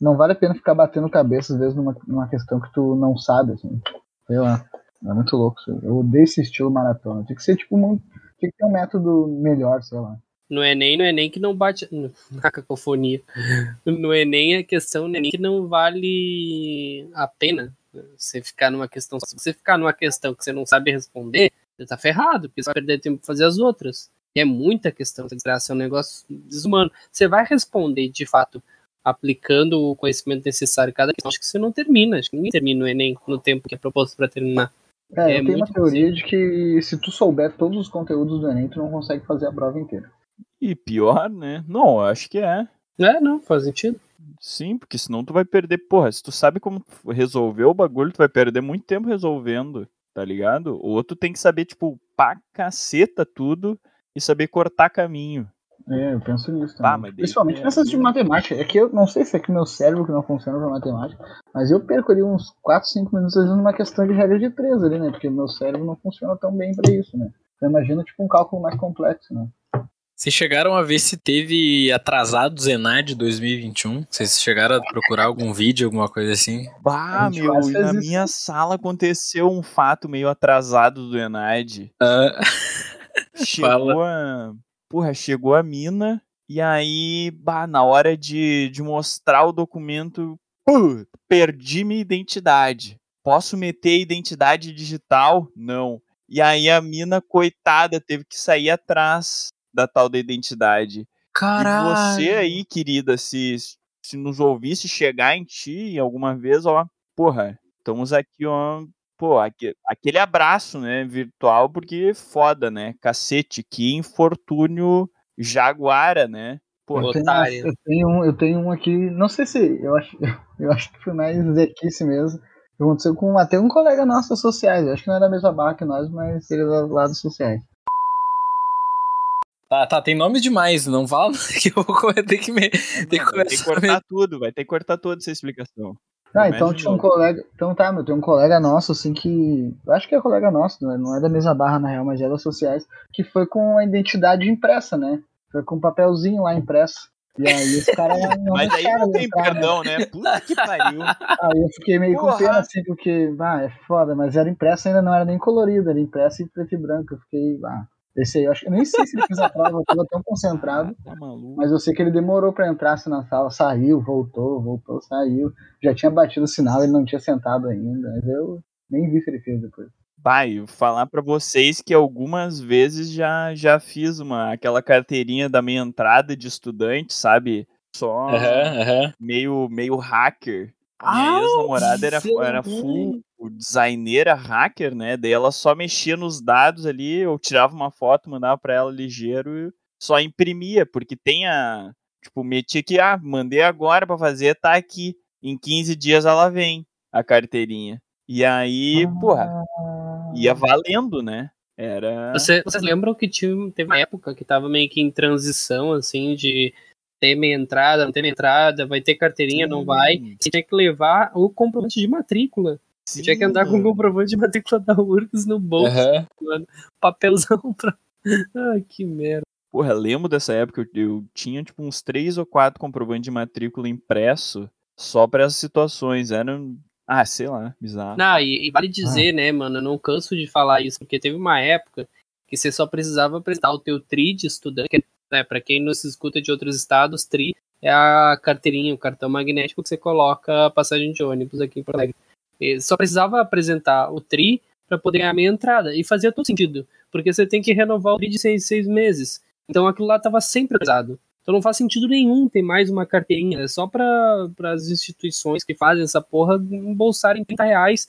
não vale a pena ficar batendo cabeça, às vezes, numa, numa questão que tu não sabe, assim. Sei lá. É muito louco. Eu odeio esse estilo maratona. Tinha que ser, tipo, um, tinha que ter um método melhor, sei lá. No Enem, no Enem que não bate. Na cacofonia. No Enem a questão no Enem que não vale a pena você ficar numa questão. Se você ficar numa questão que você não sabe responder, você tá ferrado, porque você vai perder tempo pra fazer as outras. E é muita questão, desgraça, é um negócio desumano. Você vai responder, de fato, aplicando o conhecimento necessário cada questão. Acho que você não termina, acho que ninguém termina o Enem no tempo que é proposto para terminar. É, é eu tenho uma teoria possível. de que se tu souber todos os conteúdos do Enem, tu não consegue fazer a prova inteira. E pior, né? Não, acho que é. É, não, faz sentido. Sim, porque senão tu vai perder, porra, se tu sabe como resolver o bagulho, tu vai perder muito tempo resolvendo. tá ligado? O outro tem que saber, tipo, pra caceta tudo e saber cortar caminho. É, eu penso nisso também. Ah, Principalmente é, nessas de matemática. É que eu não sei se é que meu cérebro que não funciona pra matemática, mas eu perco ali uns 4, 5 minutos vezes numa questão de regra de 3 ali, né? Porque meu cérebro não funciona tão bem pra isso, né? Eu imagino tipo um cálculo mais complexo, né? Vocês chegaram a ver se teve atrasado Zenad 2021? Vocês chegaram a procurar algum vídeo, alguma coisa assim? Bah, meu, e na isso. minha sala aconteceu um fato meio atrasado do Enad. Ah, Chegou a. Porra, chegou a mina. E aí, bah, na hora de, de mostrar o documento, pô, perdi minha identidade. Posso meter identidade digital? Não. E aí a mina, coitada, teve que sair atrás da tal da identidade. caralho. E você aí, querida, se, se nos ouvisse chegar em ti alguma vez, ó, porra, estamos aqui, ó, pô, aque- aquele abraço, né, virtual, porque foda, né, cacete, que infortúnio jaguara, né, pô, Eu tenho, eu tenho um, eu tenho um aqui, não sei se, eu acho, eu acho que foi mais zequice mesmo. que Aconteceu com até um colega nosso das sociais, eu acho que não é da mesma barra que nós, mas ele é lá dos sociais. Tá, tá, tem nome demais, não fala que eu vou ter que me. Que vai ter que começar cortar tudo, vai ter que cortar toda essa explicação. Ah, então de tinha um colega. Então tá, meu, tem um colega nosso, assim, que. Eu acho que é colega nosso, não é, não é da mesma barra na real, mas é das sociais, que foi com a identidade impressa, né? Foi com um papelzinho lá impresso. E aí os caras não Mas aí não tem entrar, né? perdão, né, puta que pariu. Aí eu fiquei meio com Porra. pena, assim, porque, ah, é foda, mas era impresso ainda não era nem colorido, era impresso em preto e branco. Eu fiquei, ah, esse aí, eu acho eu nem sei se ele fez a prova, eu tava tão concentrado, Tá maluco. mas eu sei que ele demorou pra entrar assim, na sala, saiu, voltou, voltou, saiu. Já tinha batido o sinal, ele não tinha sentado ainda, mas eu nem vi se ele fez depois. Pai, vou falar pra vocês que algumas vezes já, já fiz uma aquela carteirinha da minha entrada de estudante, sabe? Só Aham, aham. meio, meio hacker. A Ah, minha ex-namorada era, era full designeira hacker, né? Daí ela só mexia nos dados ali, eu tirava uma foto, mandava pra ela ligeiro e só imprimia, porque tem a. Tipo, metia que, ah, mandei agora pra fazer, tá aqui. Em 15 dias ela vem, a carteirinha. E aí, porra, ia valendo, né? Era. Você- vocês lembram que tinha, teve uma época que tava meio que em transição, assim, de ter meia entrada, não ter meia entrada, vai ter carteirinha, não vai. Sim, Você tinha que levar o comprovante de matrícula. Você tinha que andar com o sim. comprovante de matrícula da URGS no bolso, Aham. papelzão pra. Ai, que merda. Porra, lembro dessa época, eu, eu tinha tipo uns três ou quatro comprovantes de matrícula impresso só para essas situações. Era, ah, sei lá, bizarro. Não, e, e vale dizer, né, mano, eu não canso de falar isso, porque teve uma época que você só precisava apresentar o teu TRI de estudante, que, né, pra quem não se escuta de outros estados, TRI é a carteirinha, o cartão magnético que você coloca a passagem de ônibus aqui em Porto Alegre. E só precisava apresentar o TRI para poder ganhar a minha entrada, e fazia todo sentido, porque você tem que renovar o TRI de seis, seis meses. Então aquilo lá tava sempre pesado. Então não faz sentido nenhum ter mais uma carteirinha. É só para as instituições que fazem essa porra embolsarem 30 reais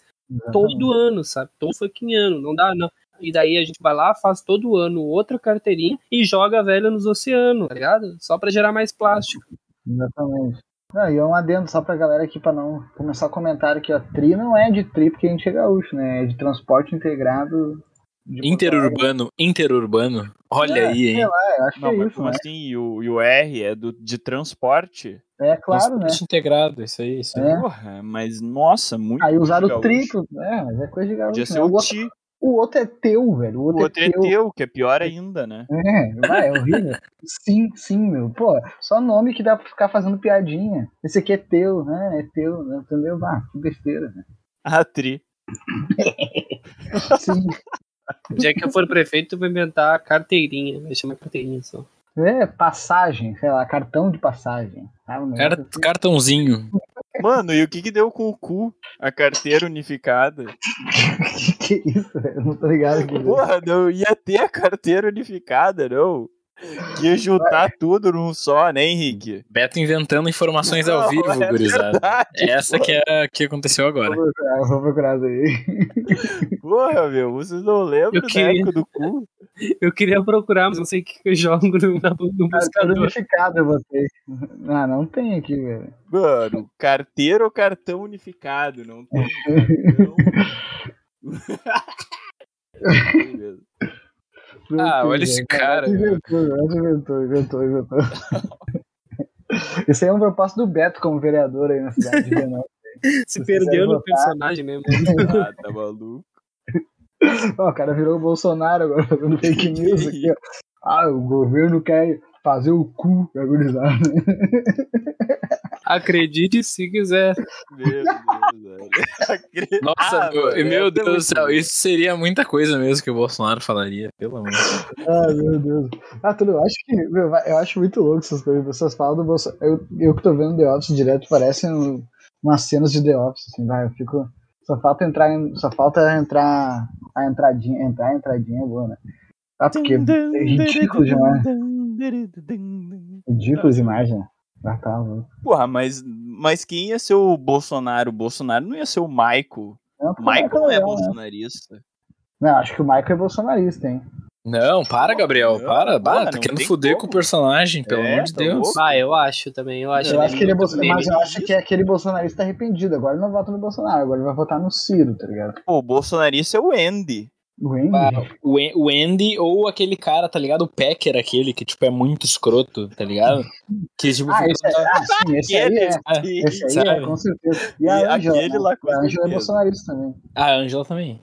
todo ano, sabe? Todo fucking ano. Não dá, não. E daí a gente vai lá, faz todo ano outra carteirinha e joga a velha nos oceanos, tá ligado? Só pra gerar mais plástico. Exatamente. Não, e é um adendo só pra galera aqui, pra não começar o comentário aqui, ó. TRI não é de TRI porque a gente é gaúcho, né? É de transporte integrado. de. Interurbano, interurbano. Olha É, aí, sei hein? lá, acho Não, que é mas isso, como né? assim? E o, e o R é do, de transporte? É claro, né? Transporte integrado, isso aí, isso aí. É. Porra, mas nossa, muito. Aí usaram o gaúcho. triplo, é, mas é coisa de gaúcho. Podia né? ser O, o Ti. O outro é teu, velho. O O outro, outro é teu, que é pior ainda, né? É, vai, é horrível. sim, sim, meu. Pô, só nome que dá pra ficar fazendo piadinha. Esse aqui é teu, né? É teu, né? entendeu? Ah, que besteira, né? A Tri. Sim. O dia que eu for prefeito, eu vou inventar a carteirinha. Vai chamar carteirinha só. É, passagem, sei lá, cartão de passagem. Ah, um Car- assim. Cartãozinho. Mano, e o que que deu com o cu? A carteira unificada. que isso, velho? Eu não tô ligado aqui. Porra, não ia ter a carteira unificada, não. Ia juntar tudo num só, né, Henrique? Beto inventando informações ao Não, vivo, é gurizada. verdade, Essa que é a que aconteceu agora. Vou procurar, eu vou procurar isso aí. Porra, meu, vocês não lembram Eu da queria- época do cu? Eu queria procurar, mas não sei o que que eu jogo no, no Cartão buscador. unificado botei. Ah, não tem aqui, velho. Mano, carteira ou cartão unificado? Não tem cartão Ah, olha esse cara. Inventou, inventou, inventou, inventou. Isso aí é um propósito do Beto como vereador aí na cidade de. Se Se perdeu no votar. personagem mesmo. Ah, tá maluco. Ó, o cara virou o Bolsonaro agora fazendo fake news aqui, ó. Ah, o governo quer fazer o cu da gurizada. Acredite se quiser. Meu Deus, velho. Nossa, Ah, meu, meu é Deus do céu, isso seria muita coisa mesmo que o Bolsonaro falaria, pelo amor. Ah, meu Deus. Ah, tudo, eu acho que, meu, eu acho muito louco essas coisas. As pessoas falam do Bolsonaro. Eu, eu que tô vendo The Office direto, parecem um- umas cenas de The Office, assim, vai. Eu fico. Só falta entrar em, Só falta entrar a entradinha. Entrar a entradinha é boa, né? Ah, porque é ridículo demais. Ridículo demais, né? Ah, tá. Porra, mas, mas quem ia ser o Bolsonaro? O Bolsonaro não ia ser o Maico. Não, O Maico não é né? bolsonarista. Não, acho que o Michael é bolsonarista, hein? Não, para, Gabriel, Não, para. Bah, tá querendo tem fuder como. com o personagem, pelo É, amor de tá Deus. louco. Ah, eu acho também. Eu acho, Eu acho que ele é bolsonarista, mas eu acho que é aquele bolsonarista arrependido. Agora ele não vota no Bolsonaro, agora ele vai votar no Ciro, tá ligado? Pô, o bolsonarista é o Andy. O Andy? Ah, o, An- o Andy ou aquele cara, tá ligado? O Packer, aquele que, tipo, é muito escroto, tá ligado? Que, tipo, Ah, esse, é, ah, sim, esse aí é. Aquele, Esse aí Sabe? é, com certeza. E E a Ângela, aquele lá, com A Ângela é bolsonarista também. A Ângela também.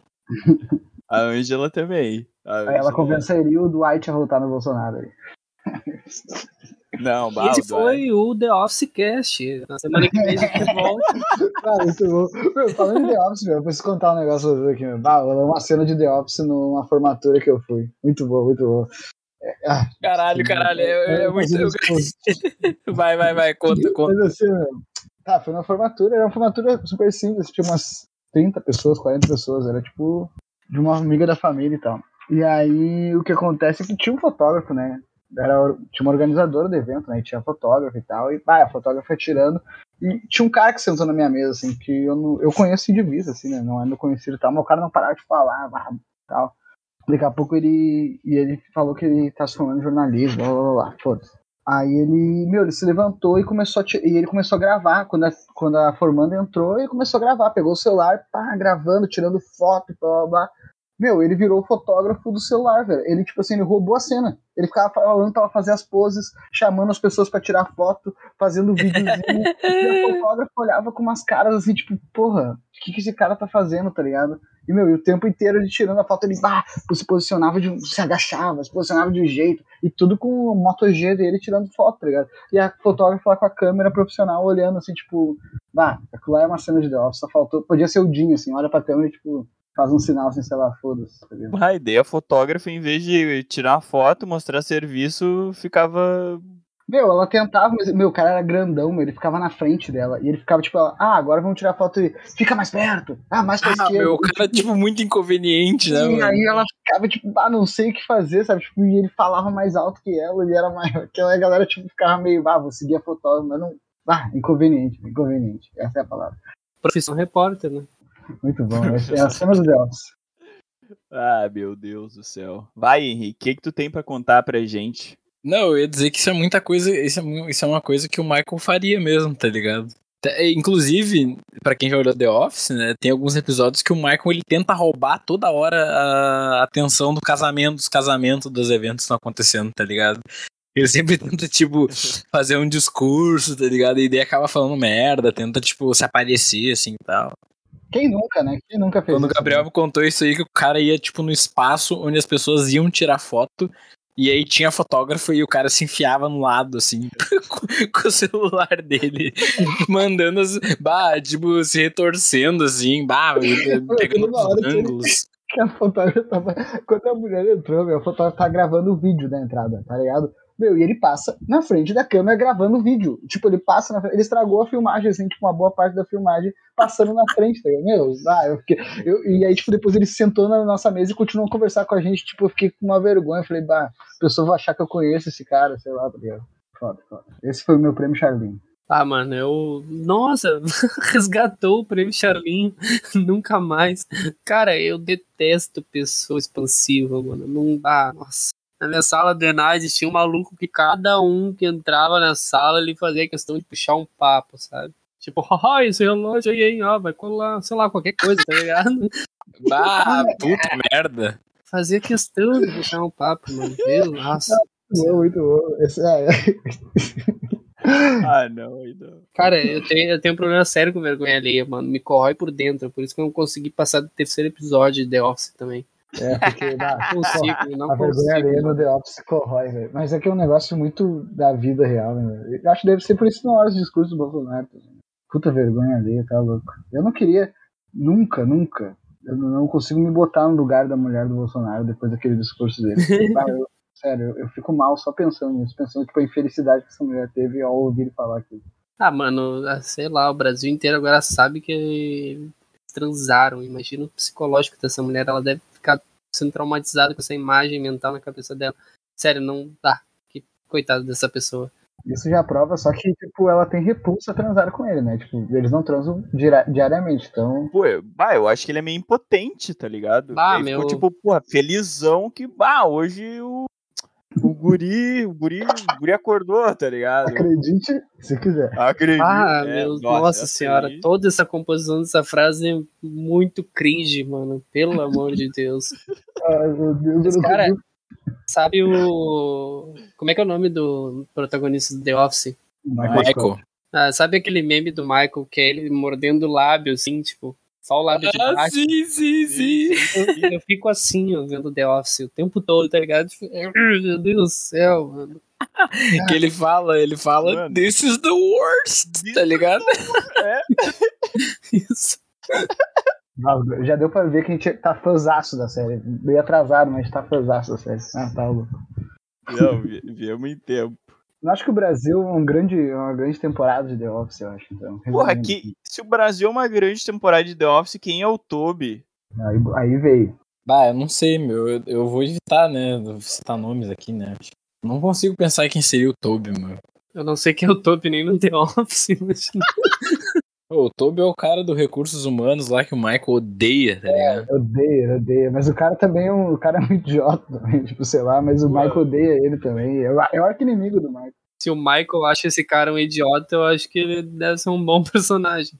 A Ângela também. A Aí ela convenceria o Dwight a votar no Bolsonaro. Não, E bah, esse Duarte. foi o The Office Cast. Na semana que vem a gente volta. Ah, muito bom. Meu, falando em The Office, meu, eu preciso contar um negócio pra aqui, meu. Bah, uma cena de The Office numa formatura que eu fui. Muito bom, muito bom. É, ah, Caralho, caralho, é, é muito. eu- Vai, vai, vai, conta, conta. Mas assim, meu, tá, foi uma formatura, era uma formatura super simples, tinha umas 30 pessoas, 40 pessoas, era tipo de uma amiga da família e tal. E aí o que acontece é que tinha um fotógrafo, né? Era, tinha uma organizadora do evento, né? E tinha fotógrafo e tal. E pá, a fotógrafa tirando. E tinha um cara que sentou na minha mesa, assim, que eu, não, eu conheço de vista, assim, né? Não é meu conhecido e tal, mas o cara não parava de falar, blá, tal. Daqui a pouco ele. E ele falou que ele tá se formando em jornalismo, blá blá blá, foda-se. Aí ele, meu, ele se levantou e começou a, e ele começou a gravar. Quando a, quando a formanda entrou, ele começou a gravar. Pegou o celular, pá, gravando, tirando foto, blá blá blá. Meu, ele virou o fotógrafo do celular, velho. Ele, tipo assim, ele roubou a cena. Ele ficava falando pra ela fazer as poses, chamando as pessoas pra tirar foto, fazendo videozinho. e a fotógrafa olhava com umas caras assim, tipo, porra, o que, que esse cara tá fazendo, tá ligado? E, meu, e o tempo inteiro ele tirando a foto, ele bah, se posicionava, de, um- se agachava, se posicionava de um jeito, e tudo com o Moto G dele tirando foto, tá ligado? E a fotógrafa lá com a câmera profissional olhando assim, tipo, bah, aquilo lá é uma cena de The Office, só faltou, podia ser o Dinho, assim, olha pra câmera e, tipo, faz um sinal assim, sei lá, foda-se, tá ligado? A ideia fotógrafa, em vez de tirar foto, mostrar serviço, ficava. Meu, ela tentava, mas, meu, o cara era grandão, meu, ele ficava na frente dela, e ele ficava, tipo, ah, agora vamos tirar foto e fica mais perto, ah, mais pra Ah, esquerda. meu, o cara, tipo, muito inconveniente, né? E aí ela ficava, tipo, ah, não sei o que fazer, sabe? Tipo, e ele falava mais alto que ela, ele era maior que ela, e a galera, tipo, ficava meio, ah, vou seguir a fotógrafa, mas não. Ah, inconveniente, inconveniente. Essa é a palavra. Profissão repórter, né? Muito bom. É a cena do Deus. Ah, meu Deus do céu. Vai, Henrique, o que, que tu tem pra contar pra gente? Não, eu ia dizer que isso é muita coisa, isso é, isso é uma coisa que o Michael faria mesmo, tá ligado? É, Inclusive, pra quem já olhou The Office, né, tem alguns episódios que o Michael ele tenta roubar toda hora a atenção do casamento, dos casamentos, dos eventos que estão acontecendo, tá ligado? Ele sempre tenta, tipo, fazer um discurso, tá ligado? E daí acaba falando merda, tenta, tipo, se aparecer, assim e tal. Quem nunca, né? Quem nunca fez Quando o? Gabriel me contou isso aí, que o cara ia, tipo, no espaço onde as pessoas iam tirar foto. E aí tinha fotógrafo e o cara se enfiava no lado, assim, com, o celular dele, mandando as. Bah, tipo, se retorcendo, assim, bah, pegando os ângulos. que a fotógrafa tava. Quando a mulher entrou, meu, a fotógrafa tá gravando o vídeo da entrada, tá ligado? Meu, e ele passa na frente da câmera gravando o vídeo. Tipo, ele passa na frente. Ele estragou a filmagem, assim, tipo, uma boa parte da filmagem passando na frente, tá? Meu, ah, eu fiquei. Eu, e aí, tipo, depois ele sentou na nossa mesa e continuou a conversar com a gente. Tipo, eu fiquei com uma vergonha. Eu falei, bah, a pessoa vai achar que eu conheço esse cara, sei lá, tá? Foda, foda. Esse foi o meu prêmio Charlinho. Ah, mano, eu. Nossa, resgatou o prêmio Charlinho. Nunca mais. Cara, eu detesto pessoa expansiva, mano. Não dá. Nossa. Na minha sala do Enade tinha um maluco que cada um que entrava na sala ele fazia questão de puxar um papo, sabe? Tipo, ó, esse relógio aí, hein, ó, vai colar, sei lá, qualquer coisa, tá ligado? Bah, puta merda. Fazia questão de puxar um papo, mano. Meu, nossa. Muito bom, muito bom. Esse, é, Ah, não, não. Cara, eu tenho, eu tenho um problema sério com vergonha alheia, mano. Me corrói por dentro. Por isso que eu não consegui passar do terceiro episódio de The Office também. É, porque Não consigo, não a vergonha alheia no The Office corrói, velho. Mas é que é um negócio muito da vida real, né? velho? Eu acho que deve ser por isso na hora dos discursos do Bolsonaro. também. Puta vergonha alheia, tá louco. Eu não queria, nunca, nunca. Eu não não consigo me botar no lugar da mulher do Bolsonaro depois daquele discurso dele. Eu- sério, eu, eu fico mal só pensando nisso, pensando tipo, a infelicidade que essa mulher teve ao ouvir ele falar aquilo. Ah, mano, ah, sei lá, o Brasil inteiro agora sabe que transaram. Imagina o psicológico dessa mulher. Ela deve sendo traumatizada com essa imagem mental na cabeça dela. Sério, não dá. Que coitado dessa pessoa. Isso já prova, só que, tipo, ela tem repulsa a transar com ele, né? Tipo, eles não transam diariamente, então. Pô, eu, bah, eu acho que ele é meio impotente, tá ligado? Bah, Aí ficou, meu- tipo, porra, felizão que, bah, hoje o, o guri, o guri, o guri acordou, tá ligado? Acredite se quiser. Acredito. Ah, é, meu, nossa, essa senhora, aí- toda essa composição dessa frase é muito cringe, mano. Pelo amor de Deus. Ai, meu Deus, eu Mas, não cara, sabe o. Como é que é o nome do protagonista do The Office? Michael. Ah, sabe aquele meme do Michael que é ele mordendo o lábio, assim, tipo, só o lábio de Ah, baixo? sim, sim, sim. Eu, eu fico assim, ó, vendo The Office o tempo todo, tá ligado? Tipo, Meu Deus do céu, mano. Que ele fala, ele fala, Mano. this is the worst, tá ligado? Isso. Não, já deu pra ver que a gente tá fãzaço da série. Meio atrasado, mas tá fãzaço da série. Ah, tá louco. Não, vi- viemos em tempo. Eu acho que o Brasil é um grande, uma grande temporada de The Office, eu acho. Então, Porra, que, se o Brasil é uma grande temporada de The Office, quem é o Toby? Aí, aí veio. Bah, eu não sei, meu. Eu, eu vou evitar, né? Citar nomes aqui, né? Não consigo pensar quem seria o Toby, meu. Eu não sei quem é o top nem no The Office, mas o Toby é o cara do Recursos Humanos lá que o Michael odeia, tá ligado? Eu odeio, eu odeio. Mas o cara também é um, o cara é um idiota também, tipo, sei lá, mas o Ué. Michael odeia ele também. É o, é o arqui-inimigo do Michael. se o Michael acha esse cara um idiota, eu acho que ele deve ser um bom personagem.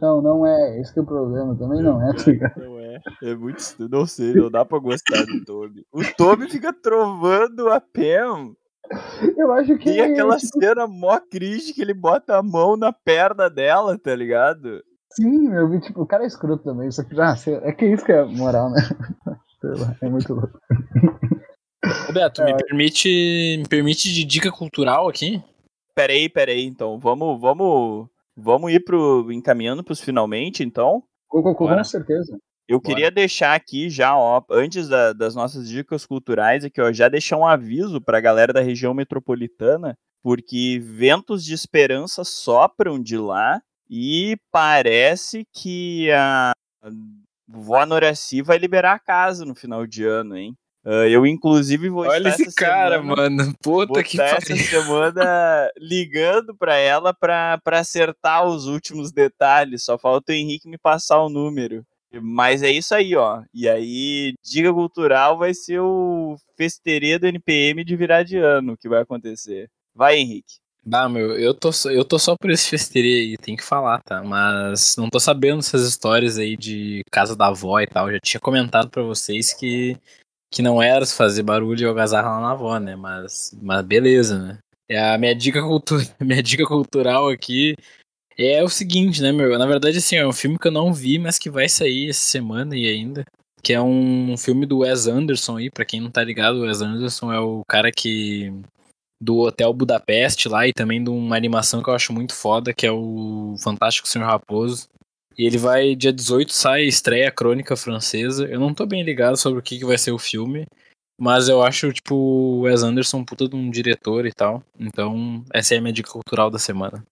Não, não é. Esse que é o problema, também não é, tá ligado? Não é. É muito. Não sei, não dá pra gostar do Toby. O Toby fica trovando a Pam. Eu acho que. Tem aquela tipo, cena mó cringe que ele bota a mão na perna dela, tá ligado? sim, eu vi, tipo, o cara é escroto também. Só que já, sei- é que isso que é moral, né? Sei lá, é muito louco. Ô, Beto, É. me permite, me permite de dica cultural aqui? Peraí, peraí, então. Vamos, vamos, vamos ir pro. encaminhando pros finalmente, então. Com, com, com certeza. Eu queria deixar aqui já, ó, antes da- das nossas dicas culturais aqui, ó, já deixar um aviso pra galera da região metropolitana, porque ventos de esperança sopram de lá e parece que a vó Noraci vai liberar a casa no final de ano, hein? Ah, eu, inclusive, vou Olha esse essa cara, semana- mano. Puta que estar essa pariu. semana ligando pra ela pra, pra acertar os últimos detalhes. Só falta o Henrique me passar o número. Mas é isso aí, ó. E aí, Dica Cultural vai ser o festeirê do NPM de virar de ano que vai acontecer. Vai, Henrique. Bah, meu, eu tô, eu tô só por esse festeirê aí, tem que falar, tá? Mas não tô sabendo essas histórias aí de casa da avó e tal. Já tinha comentado pra vocês que, que não era fazer barulho e algazarra lá na avó, né? Mas, mas beleza, né? É a minha dica, cultu minha dica cultural aqui é o seguinte, né, meu? Na verdade, assim, é um filme que eu não vi, mas que vai sair essa semana e ainda. Que é um filme do Wes Anderson aí, pra quem não tá ligado, o Wes Anderson é o cara que do Hotel Budapeste lá e também de uma animação que eu acho muito foda, que é o Fantástico Senhor Raposo. E ele vai, dia 18, sai, estreia Crônica Francesa. Eu não tô bem ligado sobre o que, que vai ser o filme, mas eu acho, tipo, o Wes Anderson puta de um diretor e tal. Então, essa é a minha dica cultural da semana.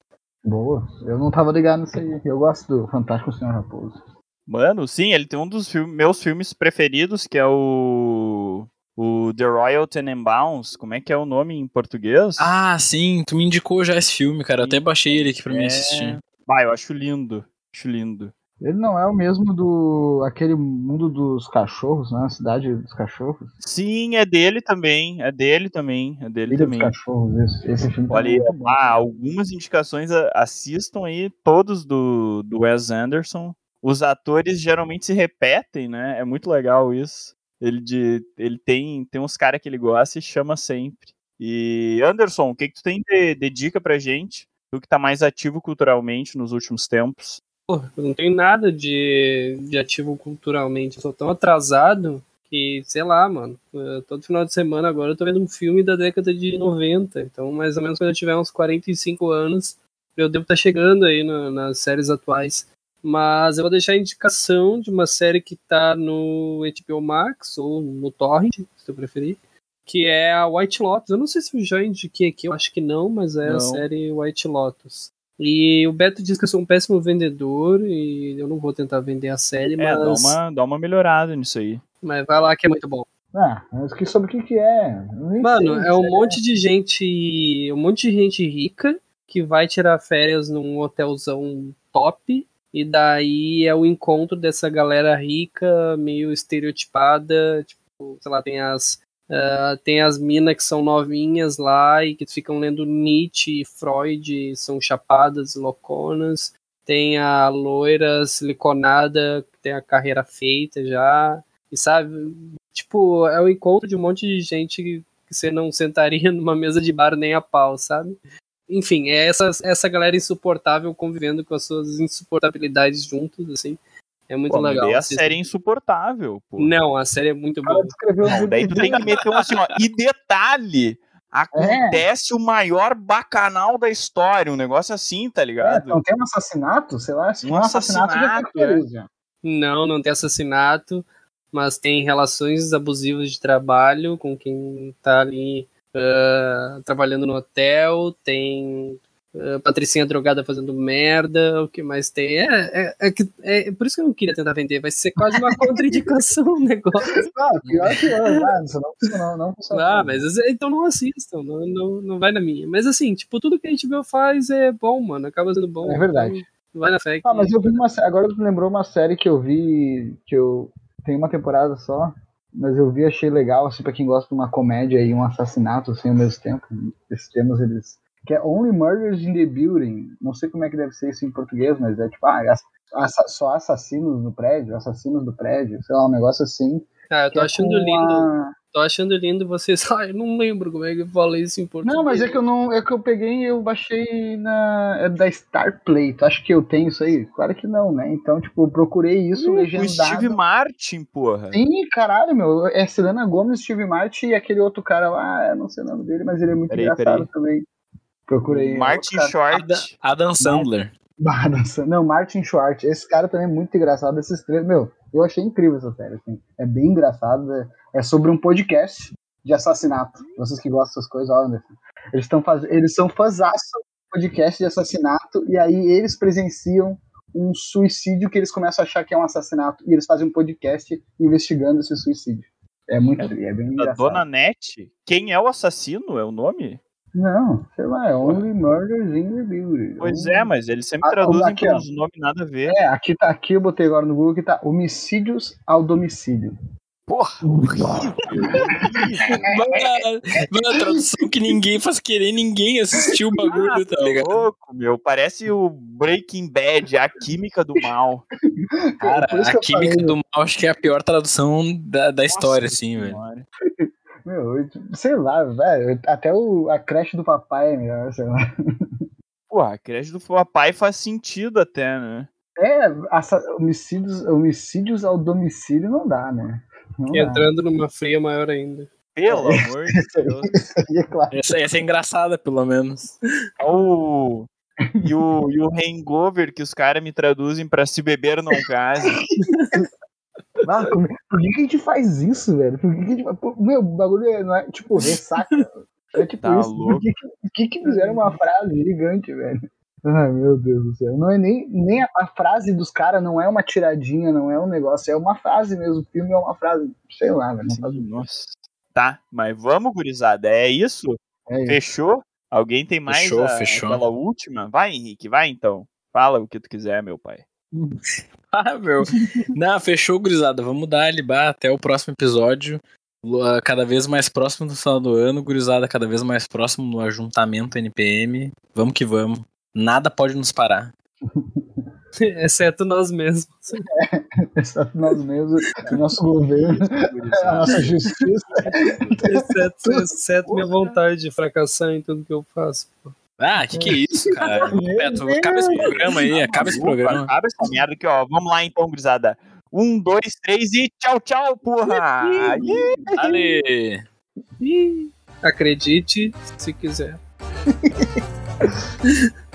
Boa. Eu não tava ligado nisso aí. Eu gosto do Fantástico Senhor Raposo. Mano, sim, ele tem um dos filme- meus filmes preferidos, que é o. O The Royal Tenenbaums. Como é que é o nome em português? Ah, sim, tu me indicou já esse filme, cara. Eu até baixei ele aqui pra mim É. assistir. Ah, eu acho lindo. Acho lindo. Ele não é o mesmo do. aquele mundo dos cachorros, né? A cidade dos cachorros. Sim, é dele também. É dele também. É dele também. dos cachorros, esse, esse filme Olha é muito bom. ah, algumas indicações, assistam aí, todos do, do Wes Anderson. Os atores geralmente se repetem, né? É muito legal isso. Ele, de, ele tem, tem uns caras que ele gosta e chama sempre. E Anderson, o que, que tu tem de, de dica pra gente? Tu que tá mais ativo culturalmente nos últimos tempos. Pô, eu não tenho nada de, de ativo culturalmente. Eu sou tão atrasado que, sei lá, mano. Todo final de semana agora eu tô vendo um filme da década de 90. Então, mais ou menos quando eu tiver uns 45 anos, eu devo estar chegando aí na- nas séries atuais. Mas eu vou deixar a indicação de uma série que tá no HBO Max ou no Torrent, se tu preferir. Que é a White Lotus. Eu não sei se eu já indiquei aqui, eu acho que não, mas é Não. a série White Lotus. E o Beto diz que eu sou um péssimo vendedor e eu não vou tentar vender a série, É, dá mas, uma, dá uma melhorada nisso aí. mas vai lá que é muito bom. Ah, mas que sobre o que que é? Mano, sei, é um sério. monte de gente, um monte de gente rica que vai tirar férias num hotelzão top e daí é o encontro dessa galera rica, meio estereotipada, tipo, sei lá, tem as ah, tem as minas que são novinhas lá e que ficam lendo Nietzsche e Freud, são chapadas, louconas. Tem a loira siliconada que tem a carreira feita já. E sabe, tipo, é o encontro de um monte de gente que você não sentaria numa mesa de bar nem a pau, sabe? Enfim, é essa, essa galera insuportável convivendo com as suas insuportabilidades juntos, assim. É muito Pô, legal. daí a série é insuportável, pô. Não, a série é muito boa. Não, daí tu tem que meter um assim, ó. E detalhe, acontece o maior bacanal da história, um negócio assim, tá É, ligado? não tem um assassinato, sei lá, se Um um assassinato, assassinato, já. Não, não tem assassinato, mas tem relações abusivas de trabalho com quem tá ali ah, trabalhando no hotel, tem ah, Patricinha drogada fazendo merda, o que mais tem? É, é, é, é por isso que eu não queria tentar vender, vai ser quase uma contraindicação o negócio. Ah, pior que eu, não funcionou, não funcionou. Ah, mas então não assistam, não, não, não vai na minha. Mas assim, tipo, tudo que a HBO faz é bom, mano, acaba sendo bom. É verdade. então vai na fé. Ah, mas eu vi uma agora tu me lembrou uma série que eu vi, que eu tem uma temporada só, mas eu vi achei legal, assim, pra quem gosta de uma comédia e um assassinato, assim, ao mesmo tempo. Esses temas, eles... Que é Only Murders in the Building. Não sei como é que deve ser isso em português, mas é tipo, ah, assa- só assassinos no prédio, assassinos do prédio, sei lá, um negócio assim. Ah, eu tô é achando com lindo. a- Tô achando lindo vocês. Ah, eu não lembro como é que eu falei isso em português. Não, mas é que eu não. É que eu peguei e eu baixei na. É da Starplay. Tu acha que eu tenho isso aí? Claro que não, né? Então, tipo, eu procurei isso o legendado. Steve Martin, porra. Sim, caralho, meu. É Selena Gomes, Steve Martin e aquele outro cara lá, eu não sei o nome dele, mas ele é muito Peraí, engraçado peraí. também. Procurei. Martin cara. Short. Adam, Adam Sandler. Não, Martin Short. Esse cara também é muito engraçado. Esses três, meu, eu achei incrível essa série. Assim. É bem engraçado. É, é sobre um podcast de assassinato. Vocês que gostam dessas coisas, ó, Anderson. Eles, estão faz... eles são fãzaço podcast de assassinato e aí eles presenciam um suicídio que eles começam a achar que é um assassinato e eles fazem um podcast investigando esse suicídio. É muito, é, bem Da engraçado. Dona Net. Quem é o assassino? É o nome? Não, sei lá, é Only Murders in the Building. Pois Um- é, mas eles sempre Ah, traduzem aqui, uns nomes nada a ver. É, aqui tá aqui, eu botei agora no Google que tá homicídios ao domicílio. Porra! Mano, mano, a tradução que ninguém faz querer, ninguém assistiu o bagulho, tá ligado? louco, meu. Parece o Breaking Bad, a química do mal. Cara, a química falei, do mal acho que é a pior tradução da, da história, assim, velho. Meu, eu- sei lá, velho. Até o, a creche do papai é melhor, sei lá. Porra, a creche do papai faz sentido até, né? É, homicídios, homicídios ao domicílio não dá, né? Não dá. Entrando numa fria maior ainda. Pelo amor de Deus. Isso aí é claro. Essa, essa é engraçada, pelo menos. O... E o, e o hangover que os caras me traduzem pra se beber não case. Ah, como- por que, que a gente faz isso, velho? Por que, que a gente Meu, o bagulho é, não é tipo ressaca. É tipo Tá isso. Por louco. que, que, por que, que fizeram uma frase gigante, velho? Ai, meu Deus do céu. Não é nem, nem a, a frase dos caras não é uma tiradinha, não é um negócio, é uma frase mesmo. O filme é uma frase, sei lá, velho. Faz Nossa. Tá, mas vamos, gurizada. É isso? é isso. Fechou? Alguém tem mais Fechou, a- fechou. aquela última? Vai, Henrique, vai então. Fala o que tu quiser, meu pai. Ah, meu. Não, fechou, gurizada. Vamos dar Alibá até o próximo episódio. Lua Cada vez mais próximo do final do ano, gurizada, cada vez mais próximo no ajuntamento NPM. Vamos que vamos. Nada pode nos parar. Exceto nós mesmos. Exceto nós mesmos, o nosso governo, a nossa justiça. Exceto, exceto minha vontade de fracassar em tudo que eu faço. pô. Ah, que que é isso, cara? Beto, acaba esse programa aí, acaba esse programa. Acaba essa merda aqui, ó. Vamos lá então, gurizada. Um, dois, três e tchau, tchau, porra! Ih! Ale! Ih, Acredite se quiser.